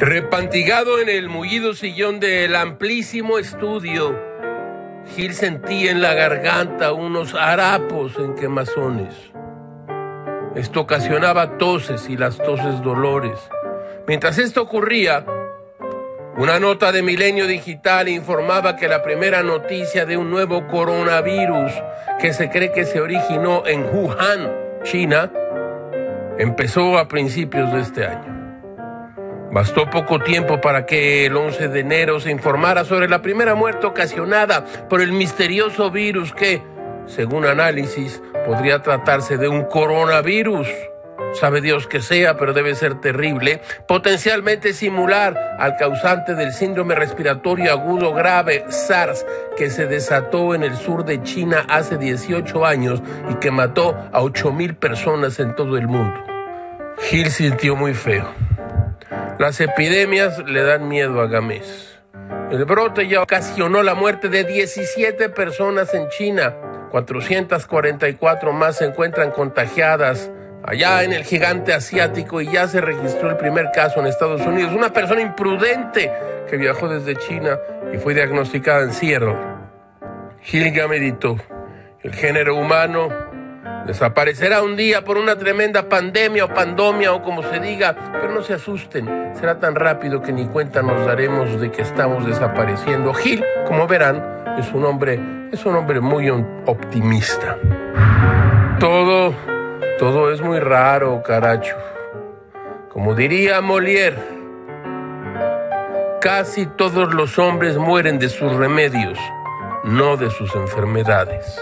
Repantigado en el mullido sillón del amplísimo estudio, Gil sentía en la garganta unos harapos en quemazones. Esto ocasionaba toses y las toses dolores. Mientras esto ocurría, una nota de Milenio Digital informaba que la primera noticia de un nuevo coronavirus que se cree que se originó en Wuhan, China, empezó a principios de este año. Bastó poco tiempo para que el 11 de enero se informara sobre la primera muerte ocasionada por el misterioso virus que, según análisis, podría tratarse de un coronavirus. Sabe Dios que sea, pero debe ser terrible, potencialmente similar al causante del síndrome respiratorio agudo grave SARS que se desató en el sur de China hace 18 años y que mató a 8 mil personas en todo el mundo. Gil sintió muy feo. Las epidemias le dan miedo a Gamés. El brote ya ocasionó la muerte de 17 personas en China. 444 más se encuentran contagiadas allá en el gigante asiático y ya se registró el primer caso en Estados Unidos. Una persona imprudente que viajó desde China y fue diagnosticada en Seattle. Gilga meditó. El género humano Desaparecerá un día por una tremenda pandemia o pandomia o como se diga, pero no se asusten, será tan rápido que ni cuenta nos daremos de que estamos desapareciendo. Gil, como verán, es un hombre, es un hombre muy optimista. Todo, todo es muy raro, caracho. Como diría Molière, casi todos los hombres mueren de sus remedios, no de sus enfermedades.